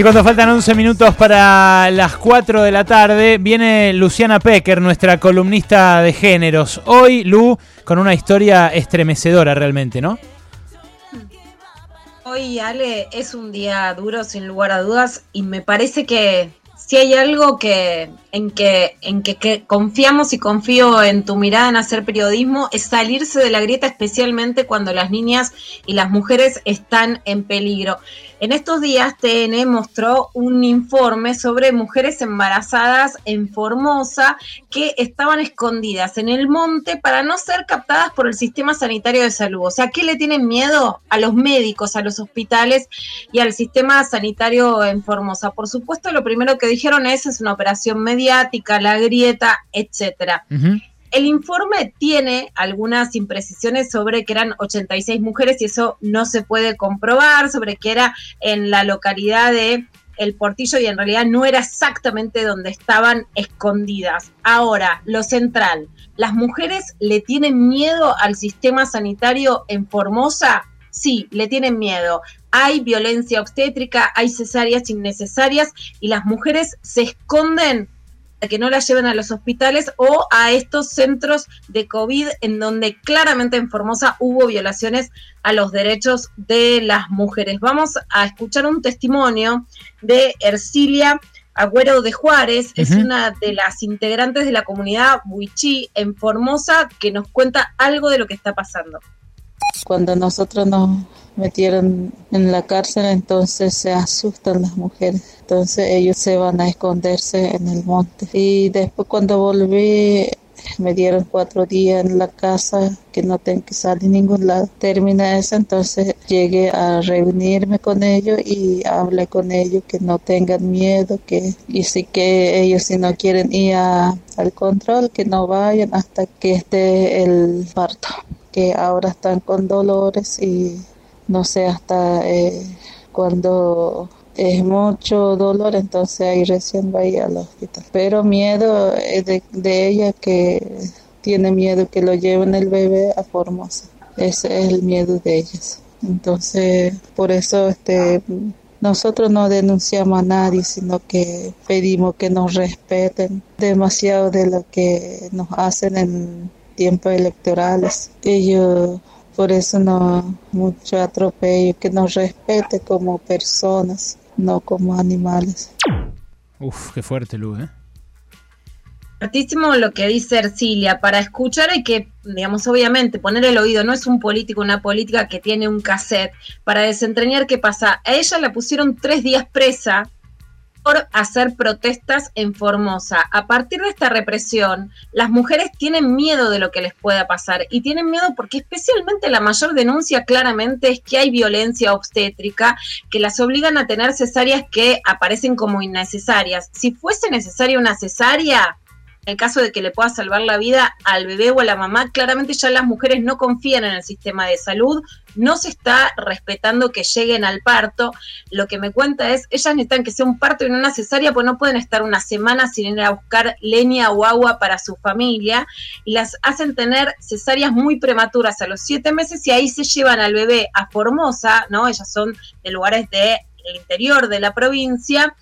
Y cuando faltan 11 minutos para las 4 de la tarde, viene Luciana Pecker, nuestra columnista de géneros. Hoy, Lu, con una historia estremecedora realmente, ¿no? Hoy, Ale, es un día duro, sin lugar a dudas, y me parece que si hay algo que en que en que, confiamos y confío en tu mirada en hacer periodismo es salirse de la grieta especialmente cuando las niñas y las mujeres están en peligro. En estos días TN mostró un informe sobre mujeres embarazadas en Formosa que estaban escondidas en el monte para no ser captadas por el sistema sanitario de salud. O sea, ¿qué le tienen miedo a los médicos, a los hospitales y al sistema sanitario en Formosa? Por supuesto, lo primero que dijeron es es una operación mediática, la grieta, etcétera. El informe tiene algunas imprecisiones sobre que eran 86 mujeres y eso no se puede comprobar, sobre que era en la localidad de El Portillo y en realidad no era exactamente donde estaban escondidas. Ahora, lo central, ¿las mujeres le tienen miedo al sistema sanitario en Formosa? Sí, le tienen miedo. Hay violencia obstétrica, hay cesáreas innecesarias y las mujeres se esconden que no la lleven a los hospitales o a estos centros de COVID en donde claramente en Formosa hubo violaciones a los derechos de las mujeres. Vamos a escuchar un testimonio de Ercilia Agüero de Juárez, es una de las integrantes de la comunidad Huichí en Formosa que nos cuenta algo de lo que está pasando. Cuando nosotros nos metieron en la cárcel, entonces se asustan las mujeres. Entonces ellos se van a esconderse en el monte. Y después cuando volví, me dieron cuatro días en la casa que no tengo que salir a ningún lado. Termina eso, entonces llegué a reunirme con ellos y hablé con ellos que no tengan miedo, que y sí que ellos si no quieren ir al control, que no vayan hasta que esté el parto que ahora están con dolores y no sé hasta eh, cuando es mucho dolor, entonces ahí recién va a ir al hospital. Pero miedo de, de ella que tiene miedo que lo lleven el bebé a Formosa. Ese es el miedo de ellas. Entonces, por eso este nosotros no denunciamos a nadie, sino que pedimos que nos respeten demasiado de lo que nos hacen en tiempos electorales. Ellos por eso no mucho atropello, que nos respete como personas, no como animales. Uf, qué fuerte, Lu, ¿eh? Fuertísimo lo que dice Ercilia. Para escuchar hay que, digamos, obviamente, poner el oído. No es un político, una política que tiene un cassette. Para desentrañar qué pasa. A ella la pusieron tres días presa por hacer protestas en Formosa. A partir de esta represión, las mujeres tienen miedo de lo que les pueda pasar y tienen miedo porque especialmente la mayor denuncia claramente es que hay violencia obstétrica que las obligan a tener cesáreas que aparecen como innecesarias. Si fuese necesaria una cesárea, en caso de que le pueda salvar la vida al bebé o a la mamá, claramente ya las mujeres no confían en el sistema de salud, no se está respetando que lleguen al parto. Lo que me cuenta es, ellas necesitan que sea un parto y no una cesárea, pues no pueden estar una semana sin ir a buscar leña o agua para su familia y las hacen tener cesáreas muy prematuras a los siete meses y ahí se llevan al bebé a Formosa, ¿no? Ellas son de lugares de interior de la provincia,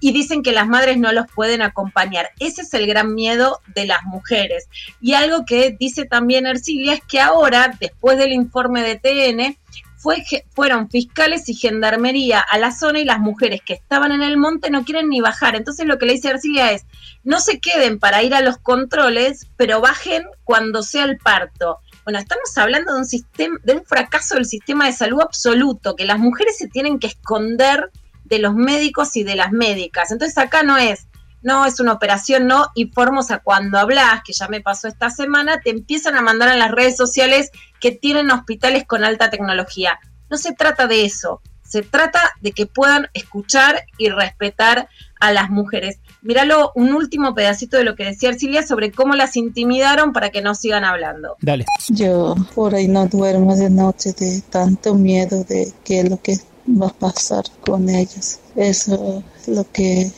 y dicen que las madres no los pueden acompañar. Ese es el gran miedo de las mujeres. Y algo que dice también Ercilia es que ahora, después del informe de TN, fue, fueron fiscales y gendarmería a la zona y las mujeres que estaban en el monte no quieren ni bajar. Entonces lo que le dice Ercilia es, no se queden para ir a los controles, pero bajen cuando sea el parto. Bueno, estamos hablando de un sistema, de un fracaso del sistema de salud absoluto, que las mujeres se tienen que esconder de los médicos y de las médicas. Entonces acá no es, no es una operación, no, y a cuando hablas, que ya me pasó esta semana, te empiezan a mandar en las redes sociales que tienen hospitales con alta tecnología. No se trata de eso, se trata de que puedan escuchar y respetar a las mujeres. Míralo, un último pedacito de lo que decía Arcilia sobre cómo las intimidaron para que no sigan hablando. Dale. Yo por ahí no duermo de noche de tanto miedo de que lo que va a pasar con ellos. Eso es lo que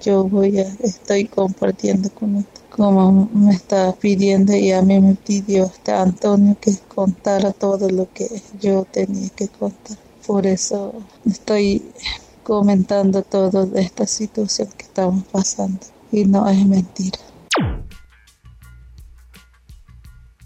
yo voy a, estoy compartiendo con usted. Como me está pidiendo y a mí me pidió este Antonio que contara todo lo que yo tenía que contar. Por eso estoy comentando todo de esta situación que estamos pasando. Y no es mentira.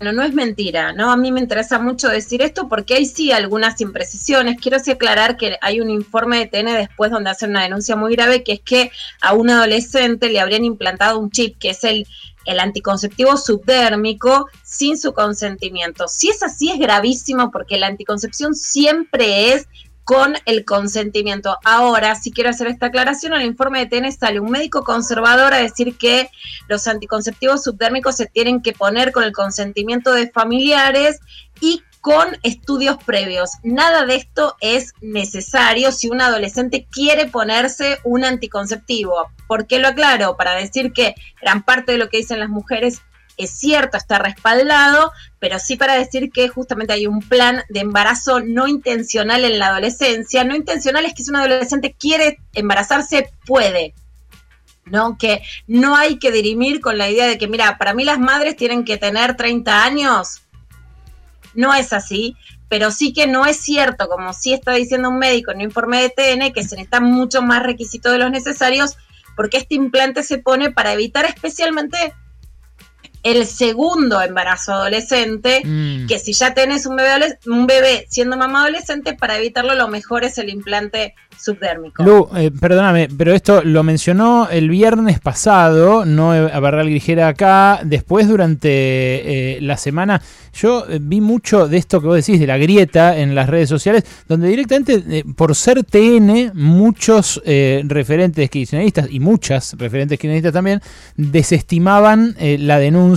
Bueno, no es mentira, ¿no? A mí me interesa mucho decir esto porque hay sí algunas imprecisiones. Quiero sí aclarar que hay un informe de TN después donde hacen una denuncia muy grave, que es que a un adolescente le habrían implantado un chip, que es el, el anticonceptivo subdérmico, sin su consentimiento. Si es así, es gravísimo porque la anticoncepción siempre es con el consentimiento. Ahora, si quiero hacer esta aclaración, en el informe de TN sale un médico conservador a decir que los anticonceptivos subdérmicos se tienen que poner con el consentimiento de familiares y con estudios previos. Nada de esto es necesario si un adolescente quiere ponerse un anticonceptivo. ¿Por qué lo aclaro? Para decir que gran parte de lo que dicen las mujeres es cierto, está respaldado, pero sí para decir que justamente hay un plan de embarazo no intencional en la adolescencia. No intencional es que si un adolescente quiere embarazarse, puede. ¿no? Que no hay que dirimir con la idea de que, mira, para mí las madres tienen que tener 30 años. No es así, pero sí que no es cierto, como sí está diciendo un médico en un informe de TN, que se necesitan mucho más requisitos de los necesarios, porque este implante se pone para evitar especialmente el segundo embarazo adolescente, mm. que si ya tenés un bebé, un bebé siendo mamá adolescente, para evitarlo lo mejor es el implante subdérmico. Lu, eh, perdóname, pero esto lo mencionó el viernes pasado, no a Barral Grijera acá, después durante eh, la semana, yo eh, vi mucho de esto que vos decís, de la grieta en las redes sociales, donde directamente, por ser TN, muchos referentes kirchneristas y muchas referentes kirchneristas también, desestimaban la denuncia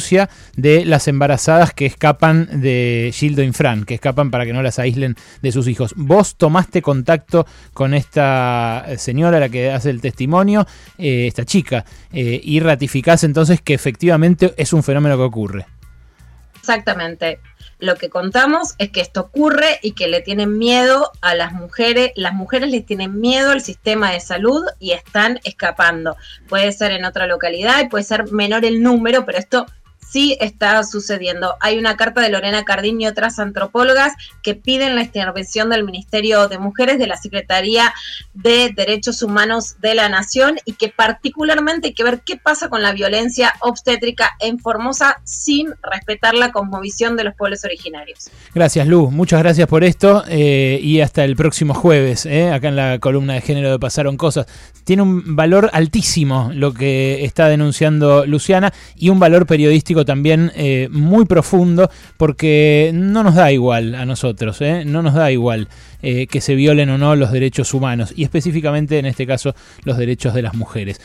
de las embarazadas que escapan de Gildo Infran, que escapan para que no las aíslen de sus hijos. ¿Vos tomaste contacto con esta señora, la que hace el testimonio, eh, esta chica, eh, y ratificás entonces que efectivamente es un fenómeno que ocurre. Exactamente. Lo que contamos es que esto ocurre y que le tienen miedo a las mujeres, las mujeres les tienen miedo al sistema de salud y están escapando. Puede ser en otra localidad y puede ser menor el número, pero esto sí está sucediendo. Hay una carta de Lorena Cardín y otras antropólogas que piden la intervención del Ministerio de Mujeres, de la Secretaría de Derechos Humanos de la Nación y que particularmente hay que ver qué pasa con la violencia obstétrica en Formosa sin respetar la cosmovisión de los pueblos originarios. Gracias, Lu. Muchas gracias por esto eh, y hasta el próximo jueves, eh, acá en la columna de género de Pasaron Cosas. Tiene un valor altísimo lo que está denunciando Luciana y un valor también eh, muy profundo porque no nos da igual a nosotros, ¿eh? no nos da igual eh, que se violen o no los derechos humanos y específicamente en este caso los derechos de las mujeres.